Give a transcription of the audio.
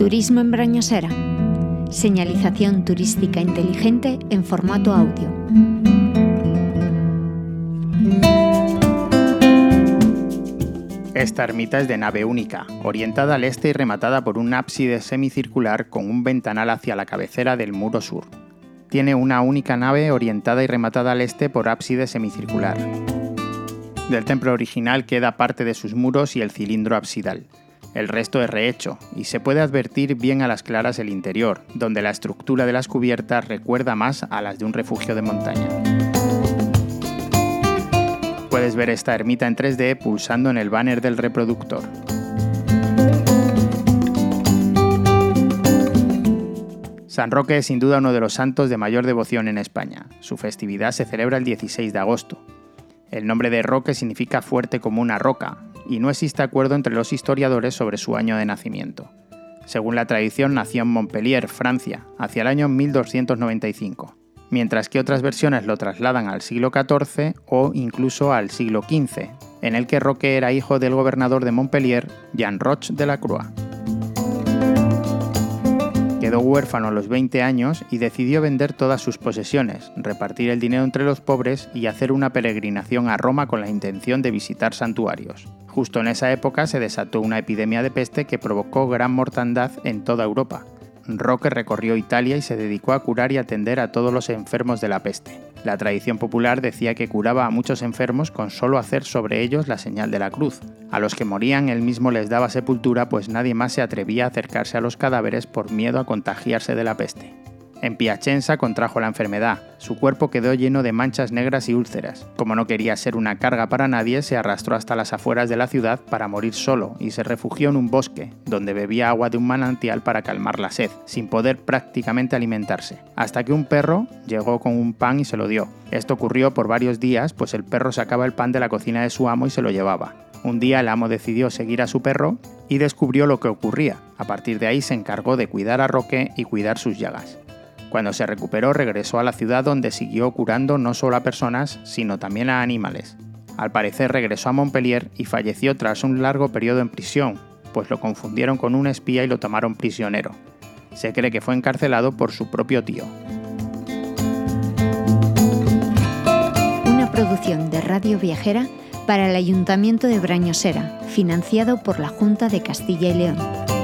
Turismo en Brañosera. Señalización turística inteligente en formato audio. Esta ermita es de nave única, orientada al este y rematada por un ábside semicircular con un ventanal hacia la cabecera del muro sur. Tiene una única nave orientada y rematada al este por ábside semicircular. Del templo original queda parte de sus muros y el cilindro absidal. El resto es rehecho, y se puede advertir bien a las claras el interior, donde la estructura de las cubiertas recuerda más a las de un refugio de montaña. Puedes ver esta ermita en 3D pulsando en el banner del reproductor. San Roque es sin duda uno de los santos de mayor devoción en España. Su festividad se celebra el 16 de agosto. El nombre de Roque significa fuerte como una roca, y no existe acuerdo entre los historiadores sobre su año de nacimiento. Según la tradición, nació en Montpellier, Francia, hacia el año 1295 mientras que otras versiones lo trasladan al siglo XIV o incluso al siglo XV, en el que Roque era hijo del gobernador de Montpellier, Jean Roch de la Croix. Quedó huérfano a los 20 años y decidió vender todas sus posesiones, repartir el dinero entre los pobres y hacer una peregrinación a Roma con la intención de visitar santuarios. Justo en esa época se desató una epidemia de peste que provocó gran mortandad en toda Europa, Roque recorrió Italia y se dedicó a curar y atender a todos los enfermos de la peste. La tradición popular decía que curaba a muchos enfermos con solo hacer sobre ellos la señal de la cruz. A los que morían él mismo les daba sepultura pues nadie más se atrevía a acercarse a los cadáveres por miedo a contagiarse de la peste. En Piacenza contrajo la enfermedad. Su cuerpo quedó lleno de manchas negras y úlceras. Como no quería ser una carga para nadie, se arrastró hasta las afueras de la ciudad para morir solo y se refugió en un bosque, donde bebía agua de un manantial para calmar la sed, sin poder prácticamente alimentarse. Hasta que un perro llegó con un pan y se lo dio. Esto ocurrió por varios días, pues el perro sacaba el pan de la cocina de su amo y se lo llevaba. Un día el amo decidió seguir a su perro y descubrió lo que ocurría. A partir de ahí se encargó de cuidar a Roque y cuidar sus llagas. Cuando se recuperó regresó a la ciudad donde siguió curando no solo a personas, sino también a animales. Al parecer regresó a Montpellier y falleció tras un largo periodo en prisión, pues lo confundieron con un espía y lo tomaron prisionero. Se cree que fue encarcelado por su propio tío. Una producción de Radio Viajera para el Ayuntamiento de Brañosera, financiado por la Junta de Castilla y León.